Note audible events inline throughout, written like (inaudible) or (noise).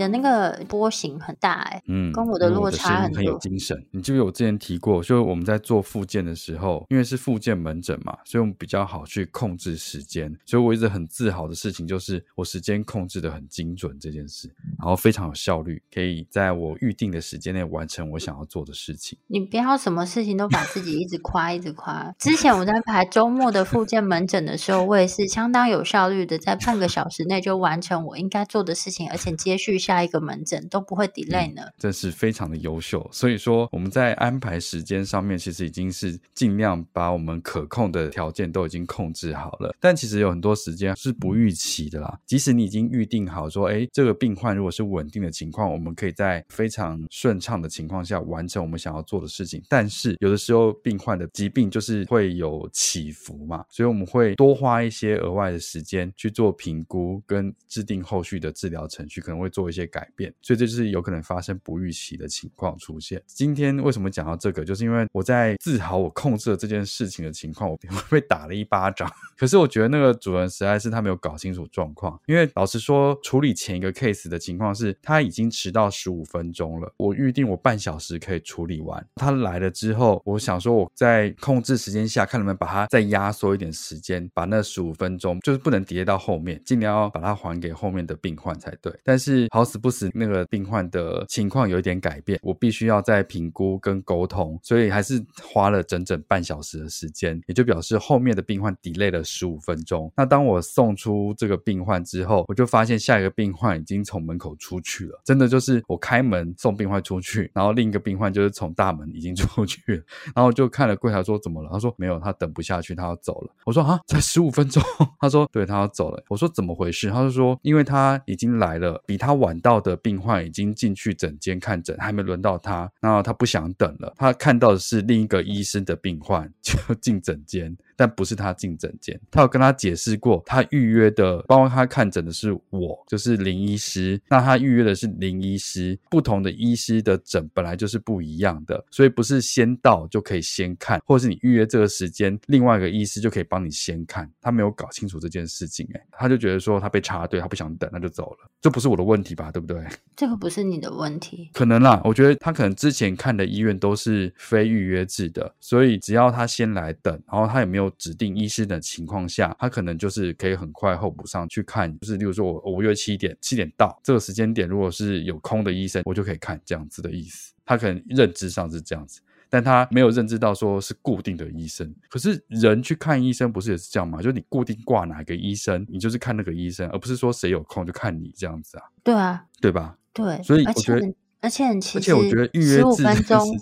的那个波形很大哎、欸，嗯，跟我的落差很多。很有精神。你记不记得我之前提过，就是我们在做复健的时候，因为是复健门诊嘛，所以我们比较好去控制时间。所以我一直很自豪的事情就是我时间控制的很精准这件事，然后非常有效率，可以在我预定的时间内完成我想要做的事情。你不要什么事情都把自己一直夸一直夸。之前我在排周末的复健门诊的时候，我也是相当有效率的，在半个小时内就完成我应该做的事情，而且接续下。下一个门诊都不会 delay 呢，这是非常的优秀。所以说我们在安排时间上面，其实已经是尽量把我们可控的条件都已经控制好了。但其实有很多时间是不预期的啦。即使你已经预定好说，哎，这个病患如果是稳定的情况，我们可以在非常顺畅的情况下完成我们想要做的事情。但是有的时候病患的疾病就是会有起伏嘛，所以我们会多花一些额外的时间去做评估跟制定后续的治疗程序，可能会做一些。改变，所以这就是有可能发生不预期的情况出现。今天为什么讲到这个，就是因为我在自豪我控制了这件事情的情况，我 (laughs) 被打了一巴掌。可是我觉得那个主人实在是他没有搞清楚状况，因为老实说，处理前一个 case 的情况是他已经迟到十五分钟了，我预定我半小时可以处理完。他来了之后，我想说我在控制时间下，看能不能把它再压缩一点时间，把那十五分钟就是不能叠到后面，尽量要把它还给后面的病患才对。但是好。时不时，那个病患的情况有一点改变，我必须要再评估跟沟通，所以还是花了整整半小时的时间，也就表示后面的病患 delay 了十五分钟。那当我送出这个病患之后，我就发现下一个病患已经从门口出去了，真的就是我开门送病患出去，然后另一个病患就是从大门已经出去了，然后就看了柜台说怎么了？他说没有，他等不下去，他要走了。我说啊，才十五分钟？(laughs) 他说对，他要走了。我说怎么回事？他就说因为他已经来了，比他晚到的病患已经进去诊间看诊，还没轮到他，然后他不想等了。他看到的是另一个医生的病患就进诊间。但不是他进诊间，他有跟他解释过，他预约的包括他看诊的是我，就是林医师。那他预约的是林医师，不同的医师的诊本来就是不一样的，所以不是先到就可以先看，或者是你预约这个时间，另外一个医师就可以帮你先看。他没有搞清楚这件事情，诶，他就觉得说他被插队，他不想等，那就走了。这不是我的问题吧？对不对？这个不是你的问题，可能啦。我觉得他可能之前看的医院都是非预约制的，所以只要他先来等，然后他也没有。指定医师的情况下，他可能就是可以很快候补上去看。就是，例如说我我约七点，七点到这个时间点，如果是有空的医生，我就可以看这样子的意思。他可能认知上是这样子，但他没有认知到说是固定的医生。可是人去看医生不是也是这样吗？就是你固定挂哪个医生，你就是看那个医生，而不是说谁有空就看你这样子啊？对啊，对吧？对，所以我觉得。而且，其实而且我觉得预约制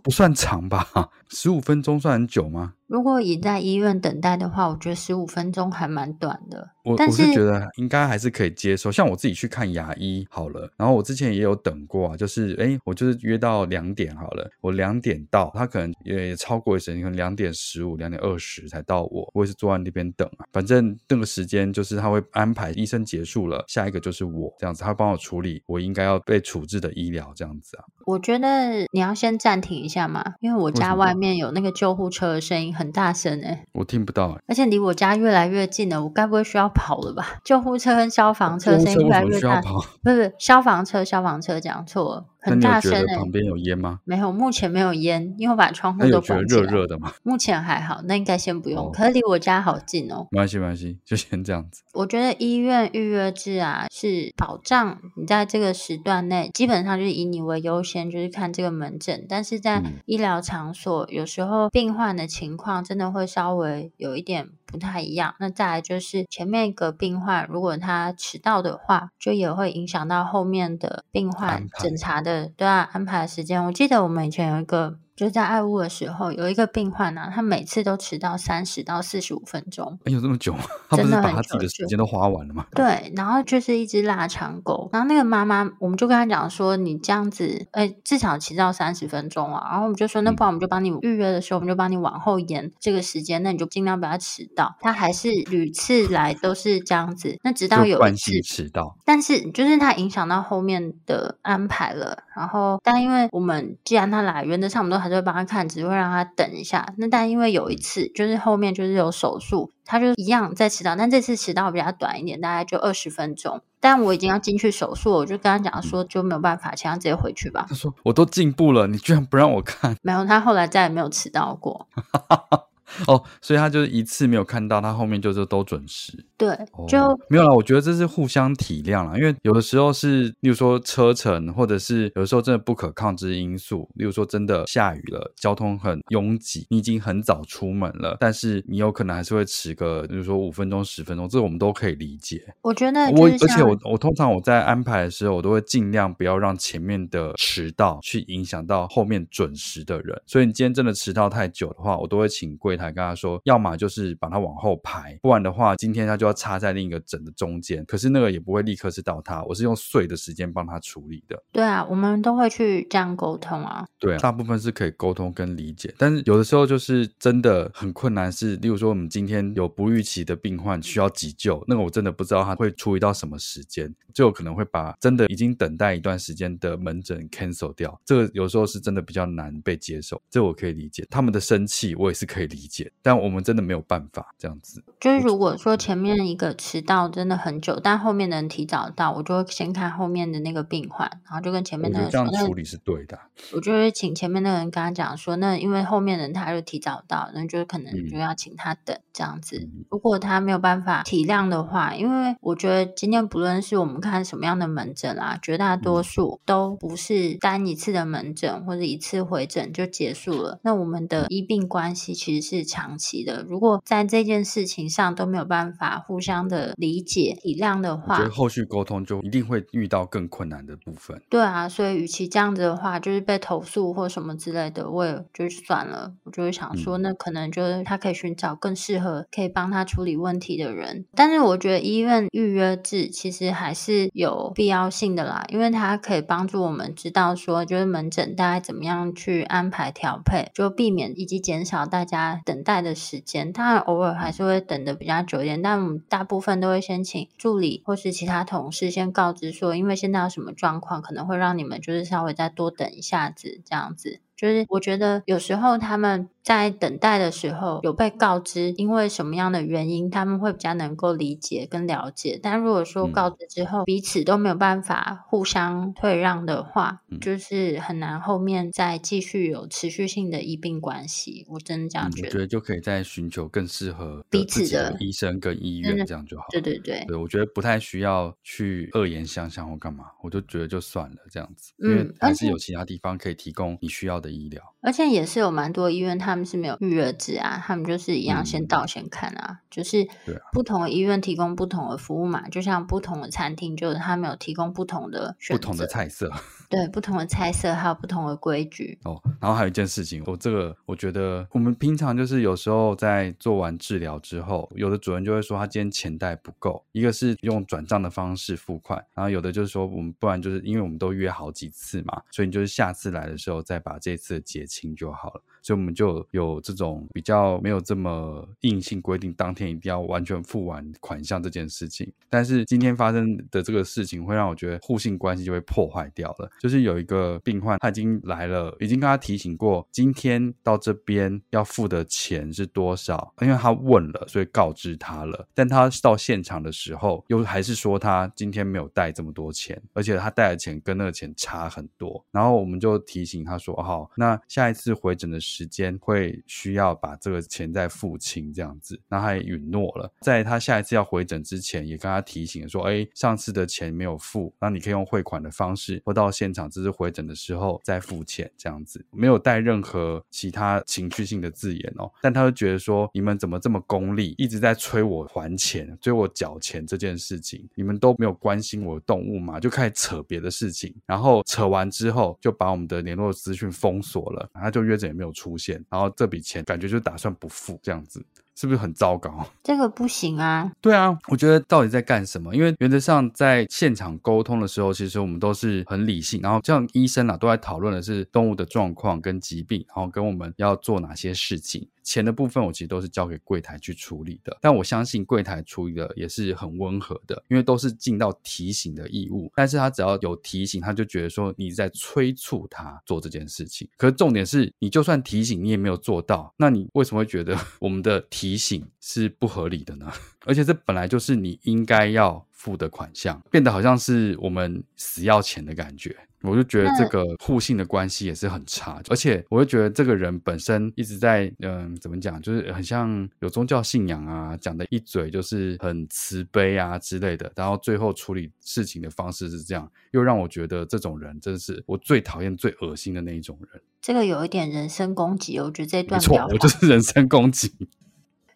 不算长吧？(laughs) 十五分钟算很久吗？如果以在医院等待的话，我觉得十五分钟还蛮短的。我我是觉得应该还是可以接受。像我自己去看牙医好了，然后我之前也有等过啊，就是哎，我就是约到两点好了，我两点到，他可能也超过一时间，可能两点十五、两点二十才到我，我也是坐在那边等啊。反正那个时间就是他会安排医生结束了，下一个就是我这样子，他会帮我处理我应该要被处置的医疗这样子啊。我觉得你要先暂停一下嘛，因为我家外面有那个救护车的声音很大声哎，我听不到诶，而且离我家越来越近了，我该不会需要跑了吧？(laughs) 救护车跟消防车声音越来越大，(laughs) 不是不是消防车，消防车讲错了。很大声！旁边有烟吗？没有，目前没有烟，因为我把窗户都关起来。热热的吗？目前还好，那应该先不用。哦、可是离我家好近哦。没关系，没关系，就先这样子。我觉得医院预约制啊，是保障你在这个时段内，基本上就是以你为优先，就是看这个门诊。但是在医疗场所，嗯、有时候病患的情况真的会稍微有一点不太一样。那再来就是前面一个病患，如果他迟到的话，就也会影响到后面的病患检查的。对啊，安排时间。我记得我们以前有一个。就在爱屋的时候，有一个病患呢、啊，他每次都迟到三十到四十五分钟。哎，有这么久吗？(laughs) 他不是把他自己的时间都花完了吗？对，然后就是一只腊肠狗。然后那个妈妈，我们就跟他讲说，你这样子，哎，至少迟到三十分钟啊。然后我们就说，那不然我们就帮你预约的时候，嗯、我们就帮你往后延这个时间，那你就尽量不要迟到。他还是屡次来都是这样子，那直到有一次迟到，但是就是他影响到后面的安排了。然后，但因为我们既然他来，原则上我们都还是会帮他看，只会让他等一下。那但因为有一次，就是后面就是有手术，他就一样在迟到，但这次迟到比较短一点，大概就二十分钟。但我已经要进去手术，我就跟他讲说就没有办法，请他直接回去吧。他说我都进步了，你居然不让我看？没有，他后来再也没有迟到过。(laughs) (laughs) 哦，所以他就是一次没有看到，他后面就是都准时。对，就、哦、没有啦。我觉得这是互相体谅啦，因为有的时候是，例如说车程，或者是有的时候真的不可抗之因素，例如说真的下雨了，交通很拥挤，你已经很早出门了，但是你有可能还是会迟个，比如说五分钟、十分钟，这我们都可以理解。我觉得我，而且我我通常我在安排的时候，我都会尽量不要让前面的迟到去影响到后面准时的人。所以你今天真的迟到太久的话，我都会请柜台跟他说，要么就是把它往后排，不然的话，今天他就要插在另一个诊的中间。可是那个也不会立刻是到他，我是用碎的时间帮他处理的。对啊，我们都会去这样沟通啊。对啊，大部分是可以沟通跟理解，但是有的时候就是真的很困难是，是例如说我们今天有不预期的病患需要急救，那个我真的不知道他会处理到什么时间，就有可能会把真的已经等待一段时间的门诊 cancel 掉。这个有时候是真的比较难被接受，这我可以理解。他们的生气我也是可以理解，但我们真的没有办法这样子。就是如果说前面一个迟到真的很久，但后面的人提早到，我就会先看后面的那个病患，然后就跟前面的人说，这样处理是对的。我就会请前面那个人跟他讲说，那因为后面的人他就提早到，那就可能就要请他等、嗯、这样子。如果他没有办法体谅的话，因为我觉得今天不论是我们看什么样的门诊啊，绝大多数都不是单一次的门诊或者一次回诊就结束了。那我们的医病关系其实是长期的。如果在这件事情上都没有办法互相的理解体谅的话，我觉得后续沟通就一定会遇到更困难的部分。对啊，所以与其这样子的话，就是被投诉或什么之类的，我也就算了。我就会想说，那可能就是他可以寻找更适合可以帮他处理问题的人。但是我觉得医院预约制其实还是有必要性的啦，因为它可以帮助我们知道说，就是门诊大概怎么样去安排调配，就避免以及减少大家等待的时间。当然偶尔还是会等的比较久一点，但我们大部分都会先请助理或是其他同事先告知说，因为现在有什么状况，可能会让你们就是稍微再多等一下子这样子。就是我觉得有时候他们在等待的时候有被告知，因为什么样的原因，他们会比较能够理解跟了解。但如果说告知之后彼此都没有办法互相退让的话，嗯、就是很难后面再继续有持续性的医病关系。我真的这样觉得。我觉得就可以再寻求更适合彼此的医生跟医院这样就好。对对对，对我觉得不太需要去恶言相向或干嘛，我就觉得就算了这样子，嗯、因为还是有其他地方可以提供你需要的。的医疗。而且也是有蛮多医院，他们是没有预约制啊，他们就是一样先到先看啊，嗯、就是不同的医院提供不同的服务嘛，啊、就像不同的餐厅，就是他们有提供不同的不同的菜色，(laughs) 对，不同的菜色还有不同的规矩哦。然后还有一件事情，我这个我觉得我们平常就是有时候在做完治疗之后，有的主任就会说他今天钱袋不够，一个是用转账的方式付款，然后有的就是说我们不然就是因为我们都约好几次嘛，所以你就是下次来的时候再把这一次结清就好了。所以我们就有这种比较没有这么硬性规定，当天一定要完全付完款项这件事情。但是今天发生的这个事情，会让我觉得互信关系就会破坏掉了。就是有一个病患，他已经来了，已经跟他提醒过，今天到这边要付的钱是多少，因为他问了，所以告知他了。但他到现场的时候，又还是说他今天没有带这么多钱，而且他带的钱跟那个钱差很多。然后我们就提醒他说：“好，那下一次回诊的时。”时间会需要把这个钱再付清，这样子，然后他也允诺了，在他下一次要回诊之前，也跟他提醒说，哎，上次的钱没有付，那你可以用汇款的方式，或到现场，只是回诊的时候再付钱，这样子，没有带任何其他情绪性的字眼哦。但他就觉得说，你们怎么这么功利，一直在催我还钱，催我缴钱这件事情，你们都没有关心我的动物嘛？就开始扯别的事情，然后扯完之后，就把我们的联络资讯封锁了，他就约诊也没有出。现，然后这笔钱感觉就打算不付，这样子是不是很糟糕？(laughs) 这个不行啊！对啊，我觉得到底在干什么？因为原则上在现场沟通的时候，其实我们都是很理性，然后像医生啊都在讨论的是动物的状况跟疾病，然后跟我们要做哪些事情。钱的部分我其实都是交给柜台去处理的，但我相信柜台处理的也是很温和的，因为都是尽到提醒的义务。但是他只要有提醒，他就觉得说你在催促他做这件事情。可是重点是你就算提醒你也没有做到，那你为什么会觉得 (laughs) 我们的提醒是不合理的呢？(laughs) 而且这本来就是你应该要付的款项，变得好像是我们死要钱的感觉。我就觉得这个互信的关系也是很差，而且我就觉得这个人本身一直在嗯，怎么讲，就是很像有宗教信仰啊，讲的一嘴就是很慈悲啊之类的，然后最后处理事情的方式是这样，又让我觉得这种人真是我最讨厌、最恶心的那一种人。这个有一点人身攻击，我觉得这段没错，我就是人身攻击。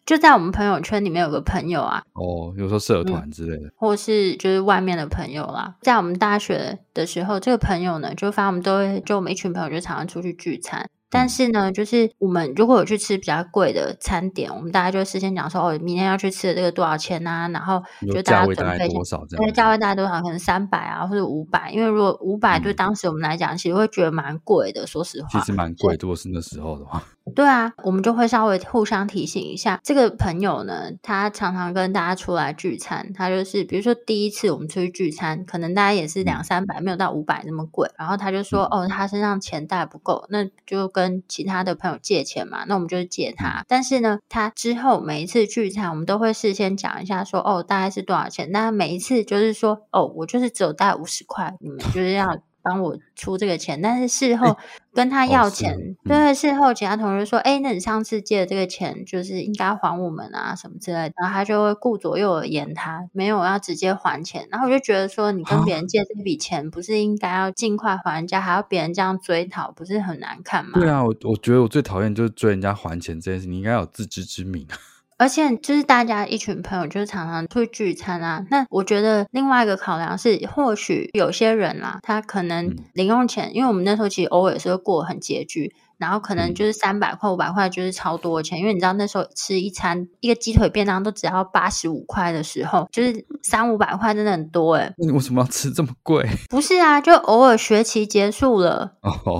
就在我们朋友圈里面有个朋友啊，哦，有时候社团之类的，嗯，或是就是外面的朋友啦。在我们大学的时候，这个朋友呢，就反正我们都会，就我们一群朋友就常常出去聚餐。但是呢，就是我们如果有去吃比较贵的餐点，我们大家就事先讲说，哦，明天要去吃的这个多少钱啊？然后就大家准备多少这样，对，价位大概多少？可能三百啊，或者五百。因为如果五百对当时我们来讲，其实会觉得蛮贵的。说实话，其实蛮贵，如果是那时候的话。对啊，我们就会稍微互相提醒一下。这个朋友呢，他常常跟大家出来聚餐，他就是比如说第一次我们出去聚餐，可能大家也是两三百，没有到五百那么贵。然后他就说，哦，他身上钱带不够，那就跟其他的朋友借钱嘛。那我们就借他。但是呢，他之后每一次聚餐，我们都会事先讲一下说，说哦，大概是多少钱。那每一次就是说，哦，我就是只有带五十块，你们就是要。帮我出这个钱，但是事后跟他要钱，欸哦嗯、对，事后其他同事说：“哎，那你上次借的这个钱，就是应该还我们啊，什么之类的。”然后他就会顾左右而言他，没有要直接还钱。然后我就觉得说，你跟别人借这笔钱，不是应该要尽快还人家，还要别人这样追讨，不是很难看吗？对啊，我我觉得我最讨厌就是追人家还钱这件事，你应该有自知之明。而且就是大家一群朋友，就是常常出去聚餐啊。那我觉得另外一个考量是，或许有些人啦，他可能零用钱，嗯、因为我们那时候其实偶尔是会过很拮据。然后可能就是三百块、五百块，就是超多钱。因为你知道那时候吃一餐一个鸡腿便当都只要八十五块的时候，就是三五百块真的很多哎。那你为什么要吃这么贵？(laughs) 不是啊，就偶尔学期结束了，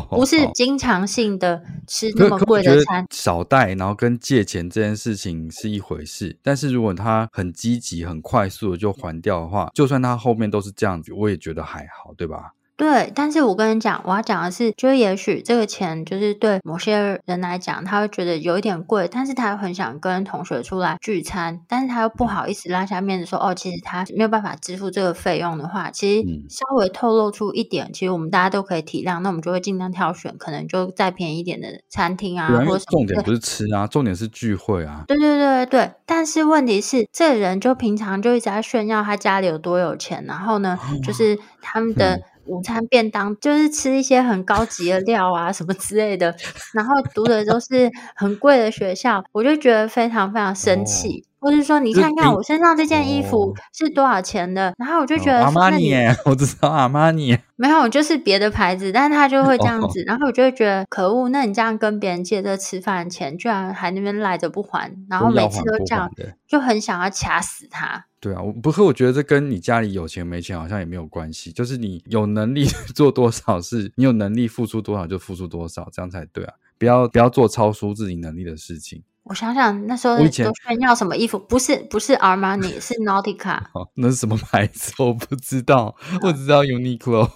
不是经常性的吃那么贵的餐。少带，然后跟借钱这件事情是一回事，但是如果他很积极、很快速的就还掉的话，就算他后面都是这样子，我也觉得还好，对吧？对，但是我跟你讲，我要讲的是，就也许这个钱就是对某些人来讲，他会觉得有一点贵，但是他又很想跟同学出来聚餐，但是他又不好意思拉下面子说，哦，其实他没有办法支付这个费用的话，其实稍微透露出一点，嗯、其实我们大家都可以体谅，那我们就会尽量挑选可能就再便宜一点的餐厅啊，或者重点不是吃啊，重点是聚会啊。对对对对对，但是问题是，这个人就平常就一直在炫耀他家里有多有钱，然后呢，就是他们的。午餐便当就是吃一些很高级的料啊什么之类的，然后读的都是很贵的学校，我就觉得非常非常生气。哦或是说，你看看我身上这件衣服是多少钱的？然后我就觉得阿玛尼，(laughs) 我知道阿玛尼，没有，就是别的牌子，但是他就会这样子，然后我就会觉得可恶。那你这样跟别人借这吃饭钱，居然还那边赖着不还，然后每次都这样，就很想要掐死他。对啊，我不是我觉得这跟你家里有钱没钱好像也没有关系，就是你有能力 (laughs) 做多少事，你有能力付出多少就付出多少，这样才对啊！不要不要做超出自己能力的事情。我想想，那时候都炫耀什么衣服？不是不是 Armani，是 (laughs) Nautica。哦，那是什么牌子？我不知道，我只知道 Uniqlo。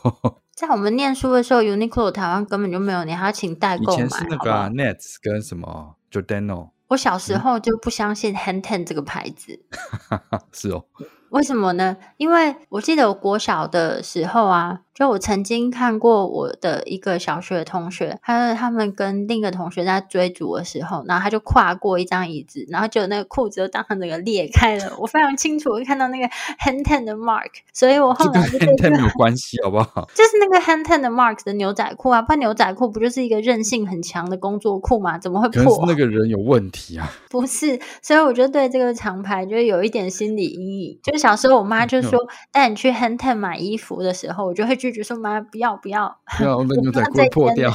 在我们念书的时候，Uniqlo 台湾根本就没有，你还要请代购买。以前是那个、啊、Nets 跟什么 Giordano。我小时候就不相信 Hang Ten 这个牌子。(laughs) 是哦。为什么呢？因为我记得我国小的时候啊，就我曾经看过我的一个小学同学，他他们跟另一个同学在追逐的时候，然后他就跨过一张椅子，然后就那个裤子就当场整个裂开了。我非常清楚看到那个 hand Ten 的 mark，所以我后来就跟 hand Ten 没有关系，好不好？(laughs) 就是那个 hand Ten 的 mark 的牛仔裤啊，不然牛仔裤不就是一个韧性很强的工作裤吗？怎么会破？可是那个人有问题啊？不是，所以我就对这个厂牌就有一点心理阴影，就。小时候，我妈就说带你去 hand Ten 买衣服的时候，我就会拒绝说：“妈，不要不要，不要，(laughs) 那牛仔裤会破掉。”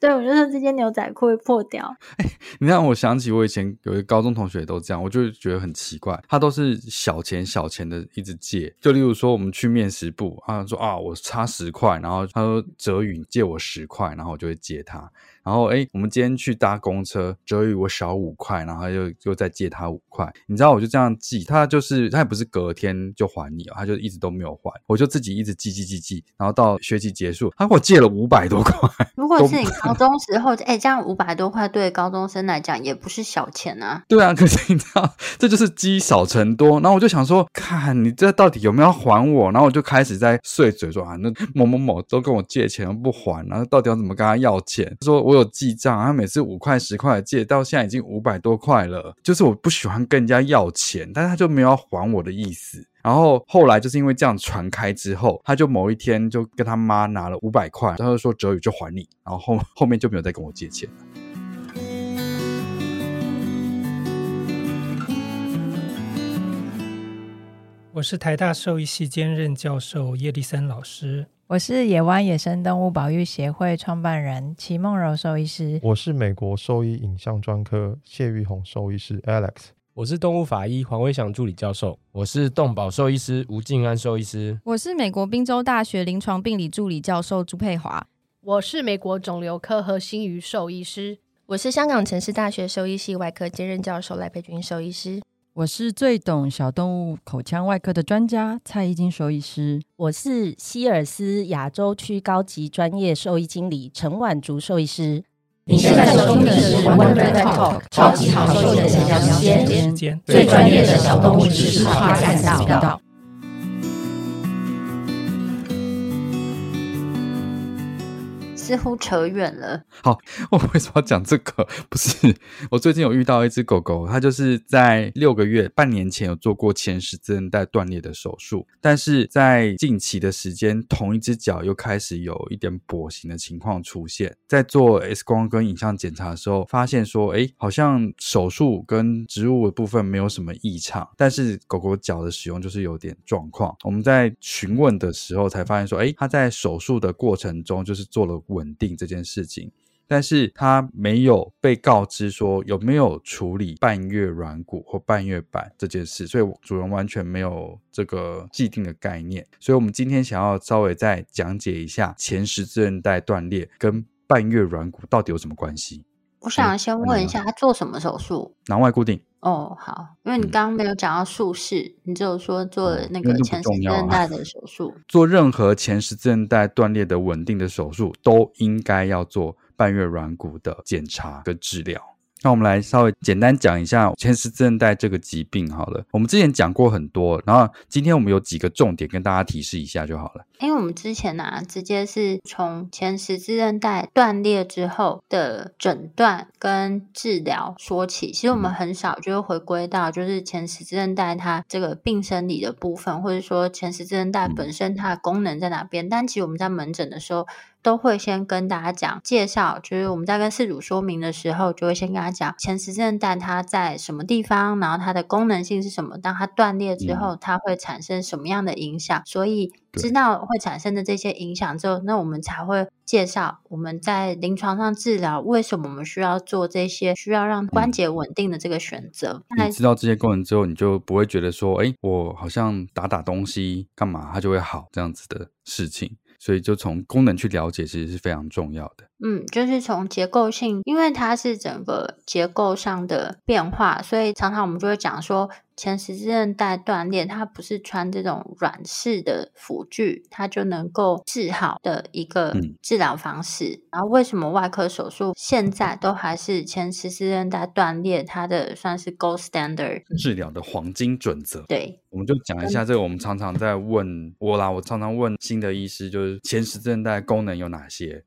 对，我就说这件牛仔裤会破掉。哎，你让我想起我以前有一个高中同学也都这样，我就觉得很奇怪，他都是小钱小钱的一直借。就例如说，我们去面食部，他说啊，我差十块，然后他说哲宇借我十块，然后我就会借他。然后哎，我们今天去搭公车，哲宇我少五块，然后又又再借他五块。你知道，我就这样记，他就是他也不是隔天就还你，他就一直都没有还，我就自己一直记记记记，然后到学期结束，他给我借了五百多块。(laughs) 如果是你高中时候，哎，这样五百多块对高中生来讲也不是小钱啊。(laughs) 对啊，可是你知道，这就是积少成多。然后我就想说，看你这到底有没有还我？然后我就开始在碎嘴说啊，那某某某都跟我借钱不还，然后到底要怎么跟他要钱？说我。我有记账，他每次五块十块借，到现在已经五百多块了。就是我不喜欢跟人家要钱，但是他就没有要还我的意思。然后后来就是因为这样传开之后，他就某一天就跟他妈拿了五百块，他就说哲宇就还你，然后后后面就没有再跟我借钱了。我是台大兽医系兼任教授叶立森老师。我是野湾野生动物保育协会创办人齐梦柔兽医师。我是美国兽医影像专科谢玉红兽医师 Alex。我是动物法医黄威祥助理教授。我是动保兽医师吴静安兽医师。我是美国宾州大学临床病理助理教授朱佩华。我是美国肿瘤科何新瑜兽医师。我是香港城市大学兽医系外科兼任教授赖佩君兽医师。我是最懂小动物口腔外科的专家蔡依金兽医师，我是希尔斯亚洲区高级专业兽医经理陈婉竹兽医师。你现在收听的是 Wonder Talk 超级好兽医的闲聊时间，最专业的小动物知识化频道。似乎扯远了。好，(laughs) 我为什么要讲这个？(laughs) 不是，我最近有遇到一只狗狗，它就是在六个月、半年前有做过前十字韧带断裂的手术，但是在近期的时间，同一只脚又开始有一点跛行的情况出现。在做 X 光跟影像检查的时候，发现说，哎，好像手术跟植物的部分没有什么异常，但是狗狗脚的使用就是有点状况。我们在询问的时候才发现说，哎，它在手术的过程中就是做了稳。稳定这件事情，但是他没有被告知说有没有处理半月软骨或半月板这件事，所以主人完全没有这个既定的概念。所以，我们今天想要稍微再讲解一下前十字韧带断裂跟半月软骨到底有什么关系。我想先问一下，他做什么手术？囊外固定。哦，好，因为你刚刚没有讲到术式，嗯、你只有说做那个前十字韧带的手术。啊、做任何前十字韧带断裂的稳定的手术，都应该要做半月软骨的检查跟治疗。那我们来稍微简单讲一下前十字韧带这个疾病好了。我们之前讲过很多，然后今天我们有几个重点跟大家提示一下就好了。因为我们之前呢、啊，直接是从前十字韧带断裂之后的诊断跟治疗说起。其实我们很少就会回归到就是前十字韧带它这个病生理的部分，或者说前十字韧带本身它的功能在哪边。但其实我们在门诊的时候，都会先跟大家讲介绍，就是我们在跟饲主说明的时候，就会先跟他讲前十字韧带它在什么地方，然后它的功能性是什么。当它断裂之后，它会产生什么样的影响？所以知道会产生的这些影响之后，那我们才会介绍我们在临床上治疗为什么我们需要做这些需要让关节稳定的这个选择。嗯、你知道这些功能之后，你就不会觉得说，哎，我好像打打东西干嘛它就会好这样子的事情。所以，就从功能去了解，其实是非常重要的。嗯，就是从结构性，因为它是整个结构上的变化，所以常常我们就会讲说，前十字韧带断裂，它不是穿这种软式的辅具，它就能够治好的一个治疗方式。嗯、然后，为什么外科手术现在都还是前十字韧带断裂，它的算是 gold standard 治疗的黄金准则？对，我们就讲一下这个。我们常常在问我啦，我常常问新的医师，就是前十字韧带功能有哪些？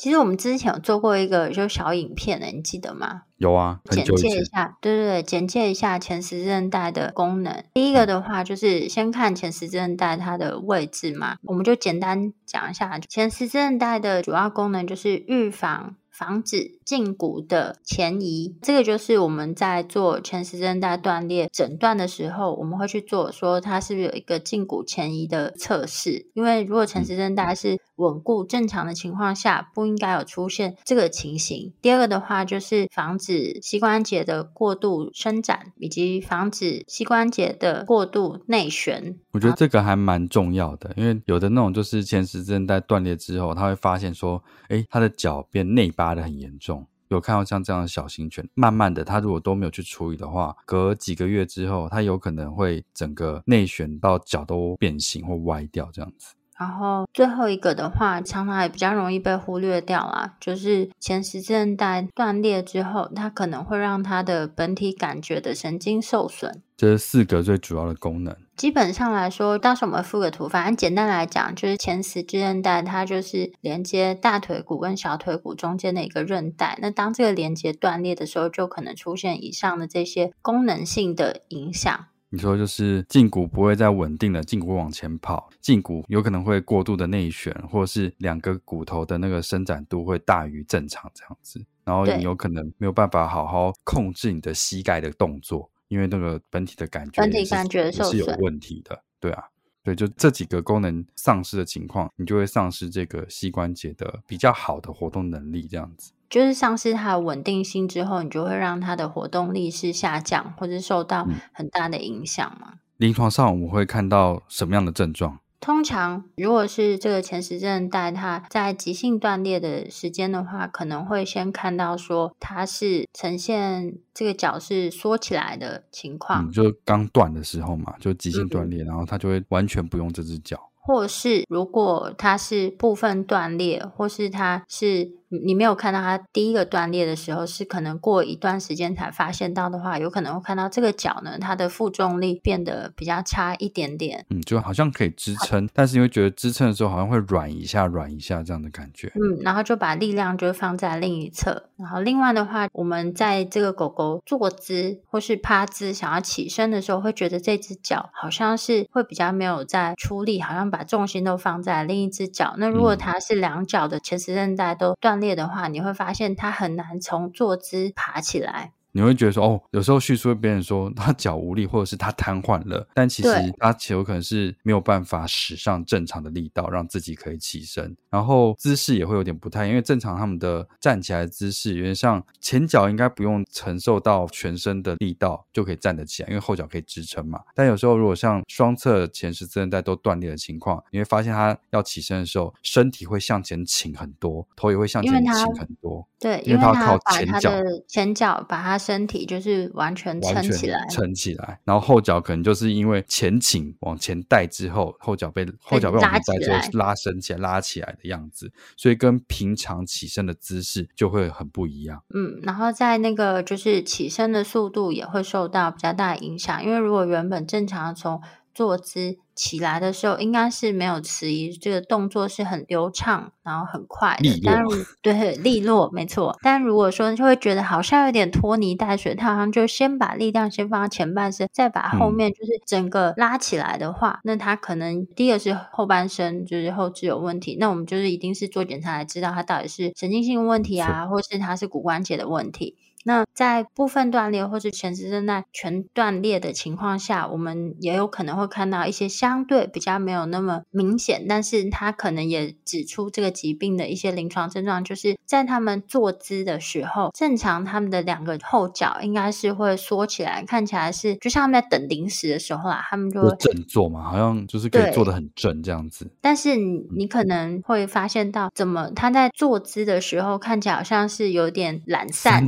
其实我们之前有做过一个就小影片的，你记得吗？有啊，简介一下，对对对，简介一下前十字韧带的功能。第一个的话就是先看前十字韧带它的位置嘛，我们就简单讲一下前十字韧带的主要功能就是预防。防止胫骨的前移，这个就是我们在做前十字韧带断裂诊断的时候，我们会去做说它是不是有一个胫骨前移的测试。因为如果前十字韧带是稳固正常的情况下，不应该有出现这个情形。第二个的话就是防止膝关节的过度伸展，以及防止膝关节的过度内旋。我觉得这个还蛮重要的，因为有的那种就是前十字韧带断裂之后，他会发现说，哎，他的脚变内八。的很严重，有看到像这样的小型犬，慢慢的，它如果都没有去处理的话，隔几个月之后，它有可能会整个内旋到脚都变形或歪掉这样子。然后最后一个的话，常常也比较容易被忽略掉啦，就是前十字韧带断裂之后，它可能会让它的本体感觉的神经受损。这是四个最主要的功能。基本上来说，到时候我们附个图，反正简单来讲，就是前十字韧带它就是连接大腿骨跟小腿骨中间的一个韧带。那当这个连接断裂的时候，就可能出现以上的这些功能性的影响。你说就是胫骨不会再稳定的，胫骨往前跑，胫骨有可能会过度的内旋，或者是两个骨头的那个伸展度会大于正常这样子，然后你有可能没有办法好好控制你的膝盖的动作，因为那个本体的感觉，本体感觉受，是有问题的，对啊，对，就这几个功能丧失的情况，你就会丧失这个膝关节的比较好的活动能力，这样子。就是丧失它的稳定性之后，你就会让它的活动力是下降，或者受到很大的影响嘛。临床上我们会看到什么样的症状？通常如果是这个前十字韧带它在急性断裂的时间的话，可能会先看到说它是呈现这个脚是缩起来的情况，嗯，就刚断的时候嘛，就急性断裂，嗯，然后它就会完全不用这只脚。或是如果它是部分断裂，或是它是你没有看到它第一个断裂的时候，是可能过一段时间才发现到的话，有可能会看到这个脚呢，它的负重力变得比较差一点点。嗯，就好像可以支撑，但是你会觉得支撑的时候好像会软一下、软一下这样的感觉。嗯，然后就把力量就放在另一侧。然后另外的话，我们在这个狗狗坐姿或是趴姿想要起身的时候，会觉得这只脚好像是会比较没有在出力，好像。把重心都放在另一只脚。那如果它是两脚的前十字韧带都断裂的话，你会发现它很难从坐姿爬起来。你会觉得说，哦，有时候叙述会别人说他脚无力，或者是他瘫痪了，但其实他其实有可能是没有办法使上正常的力道，让自己可以起身。然后姿势也会有点不太，因为正常他们的站起来的姿势有点像前脚应该不用承受到全身的力道就可以站得起来，因为后脚可以支撑嘛。但有时候如果像双侧前十字韧带都断裂的情况，你会发现他要起身的时候，身体会向前倾很多，头也会向前倾很多。对，因为他要靠前脚，前脚把它。身体就是完全撑起来，撑起来，然后后脚可能就是因为前倾往前带之后，后脚被后脚被往前带之后拉伸起来，拉起来的样子，所以跟平常起身的姿势就会很不一样。嗯，然后在那个就是起身的速度也会受到比较大的影响，因为如果原本正常从坐姿起来的时候，应该是没有迟疑，这个动作是很流畅，然后很快的，利落，对，利落，没错。但如果说就会觉得好像有点拖泥带水，他好像就先把力量先放到前半身，再把后面就是整个拉起来的话，嗯、那他可能第一个是后半身就是后肢有问题，那我们就是一定是做检查来知道他到底是神经性问题啊，或是他是骨关节的问题。那在部分断裂或是前十字韧带全断裂的情况下，我们也有可能会看到一些相对比较没有那么明显，但是它可能也指出这个疾病的一些临床症状，就是在他们坐姿的时候，正常他们的两个后脚应该是会缩起来，看起来是就像他们在等零食的时候啊，他们就会正坐嘛，好像就是可以坐得很正这样子。但是你你可能会发现到，怎么他在坐姿的时候看起来好像是有点懒散。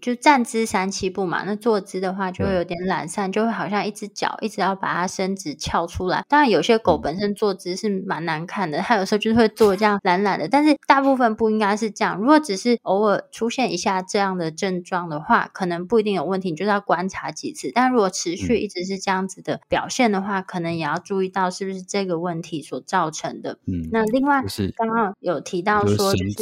就站姿三七步嘛，那坐姿的话就会有点懒散，就会好像一只脚一直要把它伸直翘出来。当然，有些狗本身坐姿是蛮难看的，它有时候就是会坐这样懒懒的。但是大部分不应该是这样。如果只是偶尔出现一下这样的症状的话，可能不一定有问题，你就是要观察几次。但如果持续一直是这样子的表现的话，可能也要注意到是不是这个问题所造成的。嗯，那另外刚刚有提到说，就是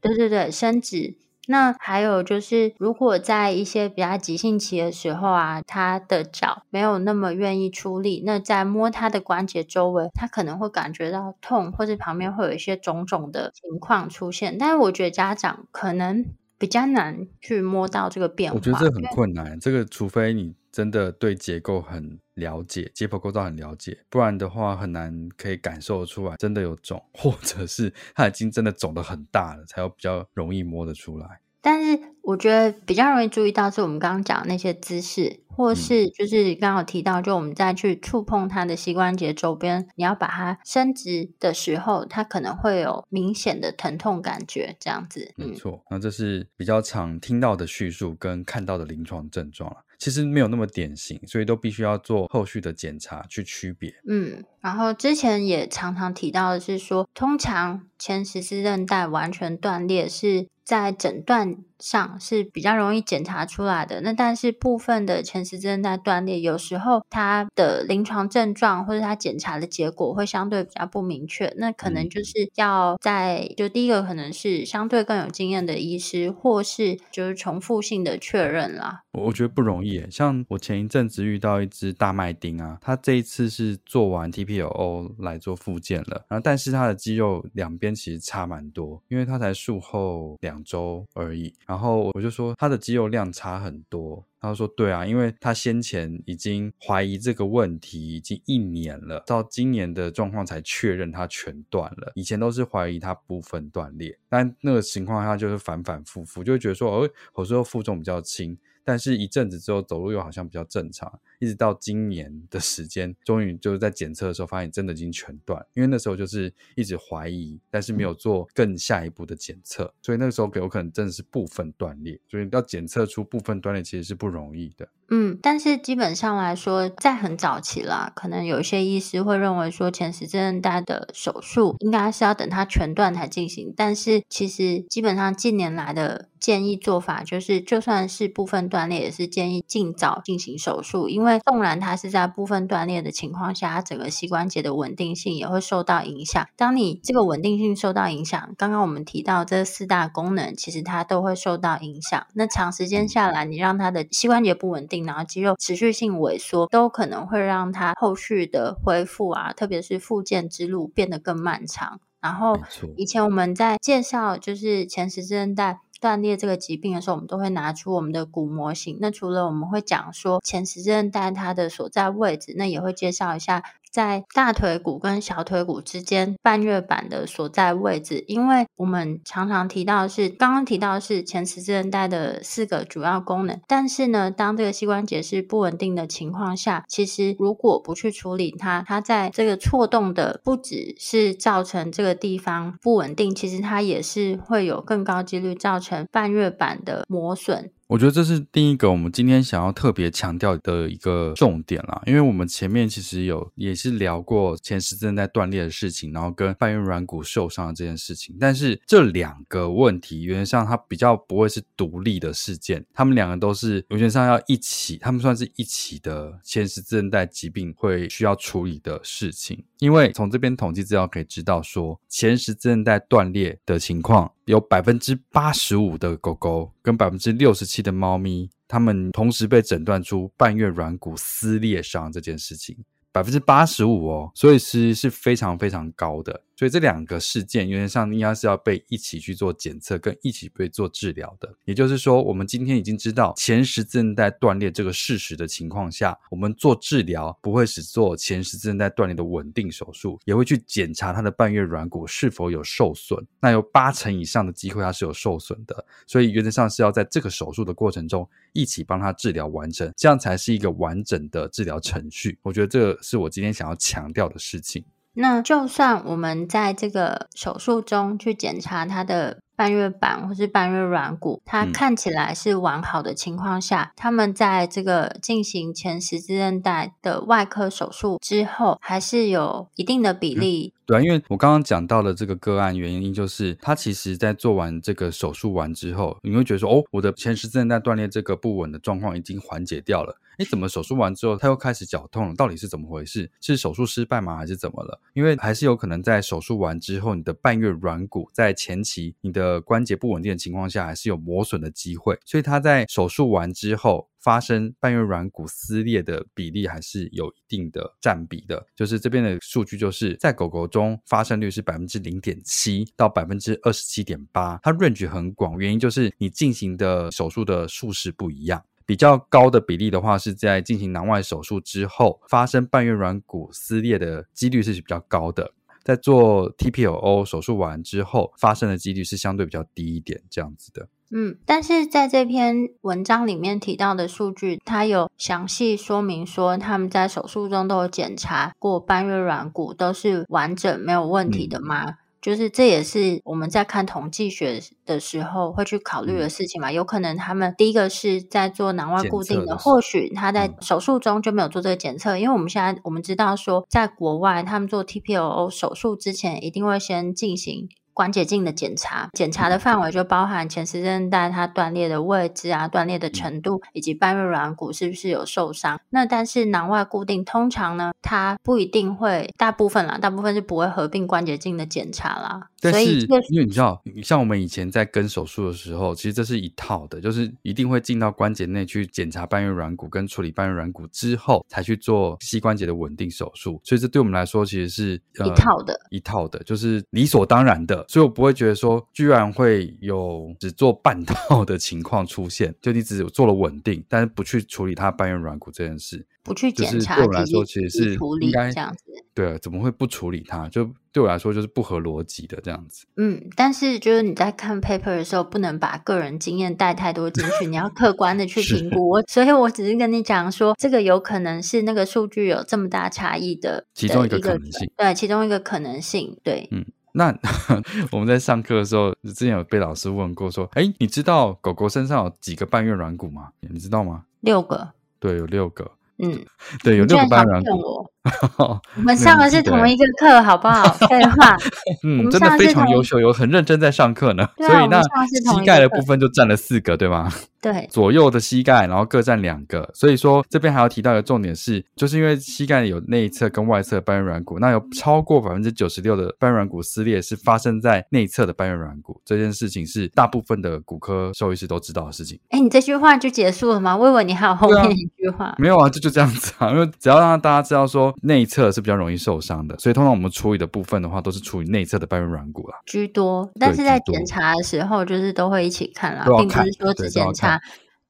对对对，伸直。那还有就是，如果在一些比较急性期的时候啊，他的脚没有那么愿意出力，那在摸他的关节周围，他可能会感觉到痛，或者旁边会有一些肿肿的情况出现。但是我觉得家长可能比较难去摸到这个变化。我觉得这很困难，这个除非你真的对结构很了解，解剖构造很了解，不然的话很难可以感受出来真的有肿，(laughs) 或者是它已经真的肿的很大了，才有比较容易摸得出来。但是我觉得比较容易注意到是我们刚刚讲的那些姿势，或是就是刚刚有提到，就我们再去触碰它的膝关节周边，你要把它伸直的时候，它可能会有明显的疼痛感觉，这样子。没错，那这是比较常听到的叙述跟看到的临床症状了。其实没有那么典型，所以都必须要做后续的检查去区别。嗯，然后之前也常常提到的是说，通常前十字韧带完全断裂是在诊断上是比较容易检查出来的。那但是部分的前十字韧带断裂，有时候它的临床症状或者它检查的结果会相对比较不明确。那可能就是要在就第一个可能是相对更有经验的医师，或是就是重复性的确认啦。我觉得不容易。像我前一阵子遇到一只大麦丁啊，他这一次是做完 TPLO 来做复健了，然后但是他的肌肉两边其实差蛮多，因为他才术后两周而已。然后我就说他的肌肉量差很多，他说对啊，因为他先前已经怀疑这个问题已经一年了，到今年的状况才确认他全断了，以前都是怀疑他部分断裂，但那个情况下就是反反复复，就会觉得说哦，有时候负重比较轻。但是一阵子之后，走路又好像比较正常，一直到今年的时间，终于就是在检测的时候发现真的已经全断。因为那时候就是一直怀疑，但是没有做更下一步的检测，所以那个时候有可能真的是部分断裂。所以要检测出部分断裂其实是不容易的。嗯，但是基本上来说，在很早期啦，可能有一些医师会认为说前十字韧带的手术应该是要等它全断才进行。但是其实基本上近年来的建议做法就是，就算是部分断裂，也是建议尽早进行手术，因为纵然它是在部分断裂的情况下，它整个膝关节的稳定性也会受到影响。当你这个稳定性受到影响，刚刚我们提到这四大功能，其实它都会受到影响。那长时间下来，你让它的膝关节不稳定。然后肌肉持续性萎缩，都可能会让它后续的恢复啊，特别是复健之路变得更漫长。然后以前我们在介绍就是前十字韧带断裂这个疾病的时候，我们都会拿出我们的骨模型。那除了我们会讲说前十字韧带它的所在位置，那也会介绍一下。在大腿骨跟小腿骨之间半月板的所在位置，因为我们常常提到是刚刚提到是前十字韧带的四个主要功能，但是呢，当这个膝关节是不稳定的情况下，其实如果不去处理它，它在这个错动的不只是造成这个地方不稳定，其实它也是会有更高几率造成半月板的磨损。我觉得这是第一个我们今天想要特别强调的一个重点啦，因为我们前面其实有也是聊过前十字韧带断裂的事情，然后跟半月软骨受伤的这件事情，但是这两个问题原则上它比较不会是独立的事件，他们两个都是原则上要一起，他们算是一起的前十字韧带疾病会需要处理的事情，因为从这边统计资料可以知道说前十字韧带断裂的情况。有百分之八十五的狗狗跟百分之六十七的猫咪，它们同时被诊断出半月软骨撕裂伤这件事情。百分之八十五哦，所以是是非常非常高的，所以这两个事件原则上应该是要被一起去做检测，跟一起被做治疗的。也就是说，我们今天已经知道前十字韧带断裂这个事实的情况下，我们做治疗不会只做前十字韧带断裂的稳定手术，也会去检查它的半月软骨是否有受损。那有八成以上的机会它是有受损的，所以原则上是要在这个手术的过程中一起帮它治疗完成，这样才是一个完整的治疗程序。我觉得这个。是我今天想要强调的事情。那就算我们在这个手术中去检查他的半月板或是半月软骨，它看起来是完好的情况下，嗯、他们在这个进行前十字韧带的外科手术之后，还是有一定的比例。嗯、对啊，因为我刚刚讲到的这个个案原因，就是他其实在做完这个手术完之后，你会觉得说，哦，我的前十字韧带断裂这个不稳的状况已经缓解掉了。你，怎么手术完之后他又开始绞痛了？到底是怎么回事？是手术失败吗？还是怎么了？因为还是有可能在手术完之后，你的半月软骨在前期你的关节不稳定的情况下，还是有磨损的机会。所以他在手术完之后发生半月软骨撕裂的比例还是有一定的占比的。就是这边的数据，就是在狗狗中发生率是百分之零点七到百分之二十七点八，它 range 很广，原因就是你进行的手术的术式不一样。比较高的比例的话，是在进行囊外手术之后发生半月软骨撕裂的几率是比较高的，在做 TPLO 手术完之后发生的几率是相对比较低一点，这样子的。嗯，但是在这篇文章里面提到的数据，它有详细说明说他们在手术中都有检查过半月软骨都是完整没有问题的吗？嗯就是这也是我们在看统计学的时候会去考虑的事情嘛。有可能他们第一个是在做囊外固定的，的或许他在手术中就没有做这个检测，因为我们现在我们知道说，在国外他们做 TPLO 手术之前，一定会先进行。关节镜的检查，检查的范围就包含前十字韧带它断裂的位置啊、断裂的程度，以及半月软骨是不是有受伤。那但是囊外固定通常呢，它不一定会，大部分啦，大部分是不会合并关节镜的检查啦。但是，因为你知道，像我们以前在跟手术的时候，其实这是一套的，就是一定会进到关节内去检查半月软骨跟处理半月软骨之后，才去做膝关节的稳定手术。所以这对我们来说，其实是、呃、一套的，一套的，就是理所当然的。所以我不会觉得说，居然会有只做半套的情况出现，就你只做了稳定，但是不去处理它半月软骨这件事。不去检查，对我来说其实是应该这样子。对，怎么会不处理它？就对我来说就是不合逻辑的这样子。嗯，但是就是你在看 paper 的时候，不能把个人经验带太多进去，你要客观的去评估。我所以，我只是跟你讲说，这个有可能是那个数据有这么大差异的其中一个可能性。对，其中一个可能性。对，嗯，那 (laughs) 我们在上课的时候，之前有被老师问过说，哎，你知道狗狗身上有几个半月软骨吗？你知道吗？六个。对，有六个。嗯，对，有六个半月软骨。(laughs) 我们上的是同一个课，好不好？废话，(laughs) 嗯，真的非常优秀，有很认真在上课呢。(laughs) 所以那膝盖的部分就占了四个，对吗？对，左右的膝盖，然后各占两个。所以说这边还要提到一个重点是，就是因为膝盖有内侧跟外侧半月软骨，那有超过百分之九十六的半月软骨撕裂是发生在内侧的半月软骨。这件事情是大部分的骨科兽医师都知道的事情。哎，你这句话就结束了吗？我以为你还有后面一句话。没有啊，就就这样子啊，因为只要让大家知道说。内侧是比较容易受伤的，所以通常我们处理的部分的话，都是处理内侧的半月软骨啦，居多。但是在检查的时候，就是都会一起看啦，并不是说只检查。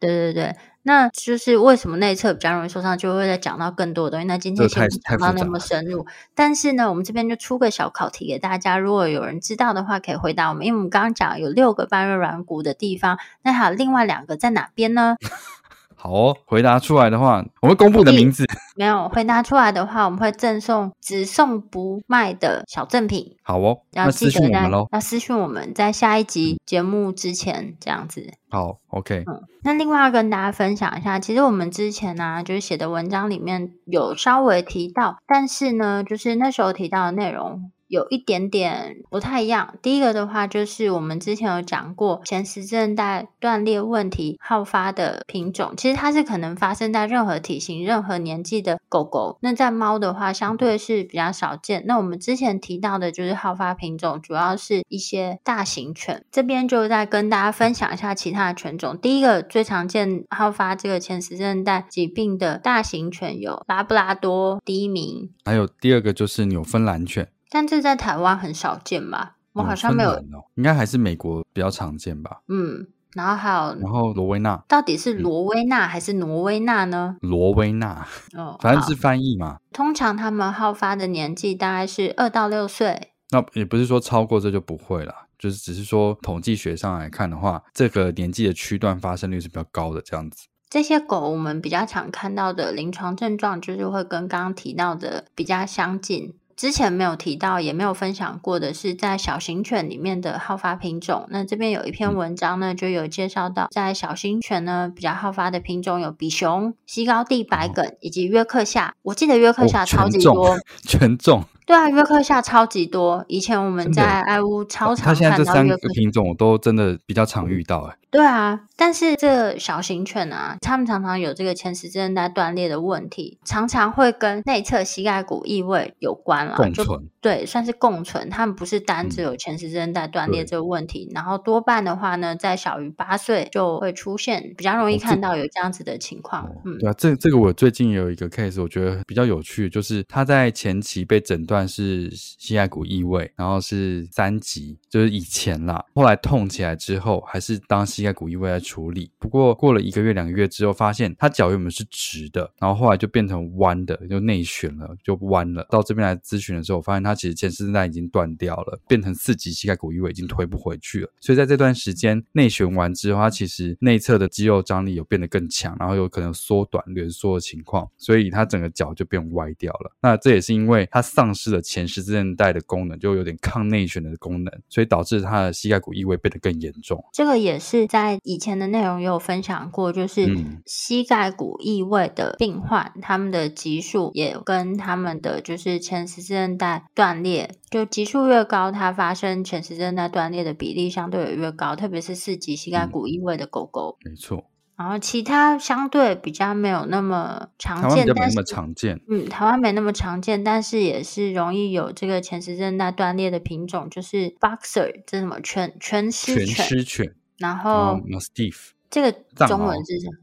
对对对，那就是为什么内侧比较容易受伤，就会再讲到更多的东西。那今天先不讲到那么深入，但是呢，我们这边就出个小考题给大家，如果有人知道的话，可以回答我们。因为我们刚刚讲有六个半月软骨的地方，那还有另外两个在哪边呢？(laughs) 好哦，回答出来的话，我会公布你的名字。没有回答出来的话，我们会赠送只送不卖的小赠品。好哦，要记得在要私讯我们，在下一集节目之前这样子。好，OK。嗯，那另外要跟大家分享一下，其实我们之前呢、啊，就是写的文章里面有稍微提到，但是呢，就是那时候提到的内容。有一点点不太一样。第一个的话，就是我们之前有讲过前十字韧带断裂问题好发的品种，其实它是可能发生在任何体型、任何年纪的狗狗。那在猫的话，相对是比较少见。那我们之前提到的就是好发品种，主要是一些大型犬。这边就再跟大家分享一下其他的犬种。第一个最常见好发这个前十字韧带疾病的大型犬有拉布拉多第一名，还有第二个就是纽芬兰犬。但这在台湾很少见吧？我好像没有，哦、应该还是美国比较常见吧。嗯，然后还有，然后罗威纳，到底是罗威纳还是挪威纳呢？罗威纳，哦，(laughs) 反正是翻译嘛。通常他们好发的年纪大概是二到六岁。那也不是说超过这就不会了，就是只是说统计学上来看的话，这个年纪的区段发生率是比较高的这样子。这些狗我们比较常看到的临床症状，就是会跟刚刚提到的比较相近。之前没有提到，也没有分享过的是在小型犬里面的好发品种。那这边有一篇文章呢，就有介绍到，在小型犬呢比较好发的品种有比熊、西高地白梗以及约克夏。我记得约克夏超级多，哦、全种。对啊，约克夏超级多。以前我们在爱屋超常看到这三个品种我都真的比较常遇到哎。对啊，但是这小型犬啊，它们常常有这个前十字韧带断裂的问题，常常会跟内侧膝盖骨异位有关了，共存。对，算是共存。它们不是单只有前十字韧带断裂这个问题，嗯，然后多半的话呢，在小于八岁就会出现，比较容易看到有这样子的情况。哦、嗯，对啊，这这个我最近有一个 case，我觉得比较有趣，就是他在前期被诊断是膝盖骨异位，然后是三级，就是以前啦，后来痛起来之后，还是当膝盖骨异位来处理。不过过了一个月、两个月之后，发现他脚原本是直的，然后后来就变成弯的，就内旋了，就弯了。到这边来咨询的时候，我发现他。其实前十字韧带已经断掉了，变成四级膝盖骨异位，已经推不回去了。所以在这段时间内旋完之后，他其实内侧的肌肉张力有变得更强，然后有可能缩短、挛缩的情况，所以他整个脚就变歪掉了。那这也是因为他丧失了前十字韧带的功能，就有点抗内旋的功能，所以导致他的膝盖骨异位变得更严重。这个也是在以前的内容也有分享过，就是膝盖骨异位的病患，他们的级数也跟他们的就是前十字韧带断裂，就级数越高，它发生前十字韧带断裂的比例相对也越高，特别是四级膝盖骨异位的狗狗。嗯、没错。然后其他相对比较没有那么常见，台湾没那么常见。嗯，台湾没那么常见，但是也是容易有这个前十字韧带断裂的品种，就是 Boxer，这什么全全狮犬。犬狮犬。然后 Mastiff，这个中文是什么？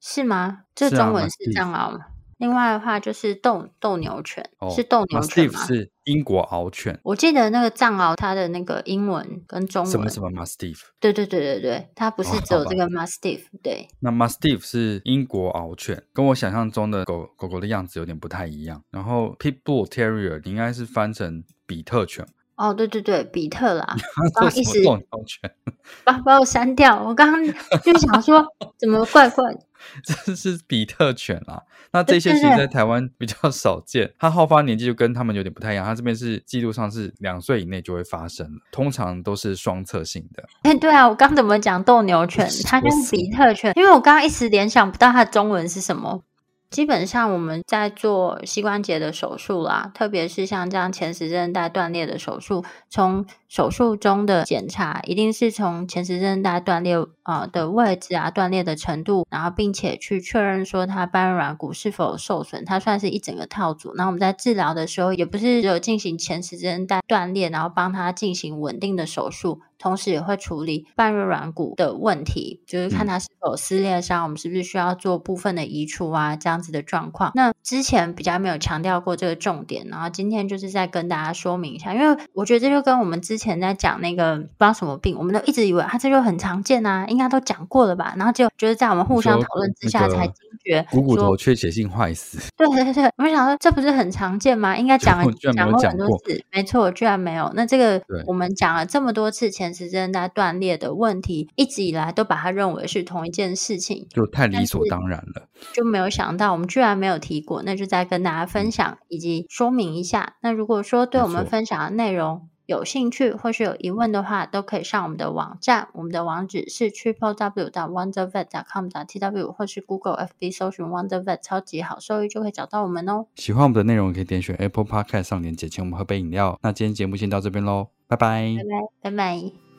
是吗？这中文是藏獒吗？另外的话就是斗斗牛犬，哦、是斗牛犬吗？是英国獒犬。我记得那个藏獒，它的那个英文跟中文什么什么 Mastiff？对对对对对，它不是只有这个 Mastiff、哦。对，那 Mastiff 是英国獒犬，跟我想象中的狗狗狗的样子有点不太一样。然后 Pitbull Terrier 你应该是翻成比特犬。哦，对对对，比特啦，刚刚一时斗牛犬，把把我删掉。我刚刚就想说，(laughs) 怎么怪怪的？这是比特犬啦，那这些其实在台湾比较少见，它好发年纪就跟他们有点不太一样。它这边是记录上是两岁以内就会发生，通常都是双侧性的。哎，对啊，我刚怎么讲斗牛犬，(laughs) 它就是比特犬，因为我刚刚一时联想不到它的中文是什么。基本上我们在做膝关节的手术啦，特别是像这样前十字韧带断裂的手术，从手术中的检查一定是从前十字韧带断裂啊的位置啊、断裂的程度，然后并且去确认说它半月软骨是否受损，它算是一整个套组。那我们在治疗的时候，也不是只有进行前十字韧带断裂，然后帮他进行稳定的手术。同时也会处理半月软骨的问题，就是看它是否有撕裂伤，嗯，我们是不是需要做部分的移除啊，这样子的状况。那之前比较没有强调过这个重点，然后今天就是再跟大家说明一下，因为我觉得这就跟我们之前在讲那个不知道什么病，我们都一直以为它这就很常见啊，应该都讲过了吧？然后就就是在我们互相讨论之下才惊觉，股骨头缺血性坏死。对对对，我们想说这不是很常见吗？应该讲了讲过很多次，没错，居然没有。那这个我们讲了这么多次前十字韧带断裂的问题，一直以来都把它认为是同一件事情，就太理所当然了，就没有想到我们居然没有提过。那就再跟大家分享以及说明一下。那如果说对我们分享的内容，有兴趣或是有疑问的话，都可以上我们的网站，我们的网址是 triple w 点 wondervet 点 com 点 tw，或是 Google FB 搜寻 Wondervet 超级好兽医就可以找到我们哦。喜欢我们的内容，可以点选 Apple Podcast 上链接，请我们喝杯饮料。那今天节目先到这边喽，拜拜，拜拜，拜拜。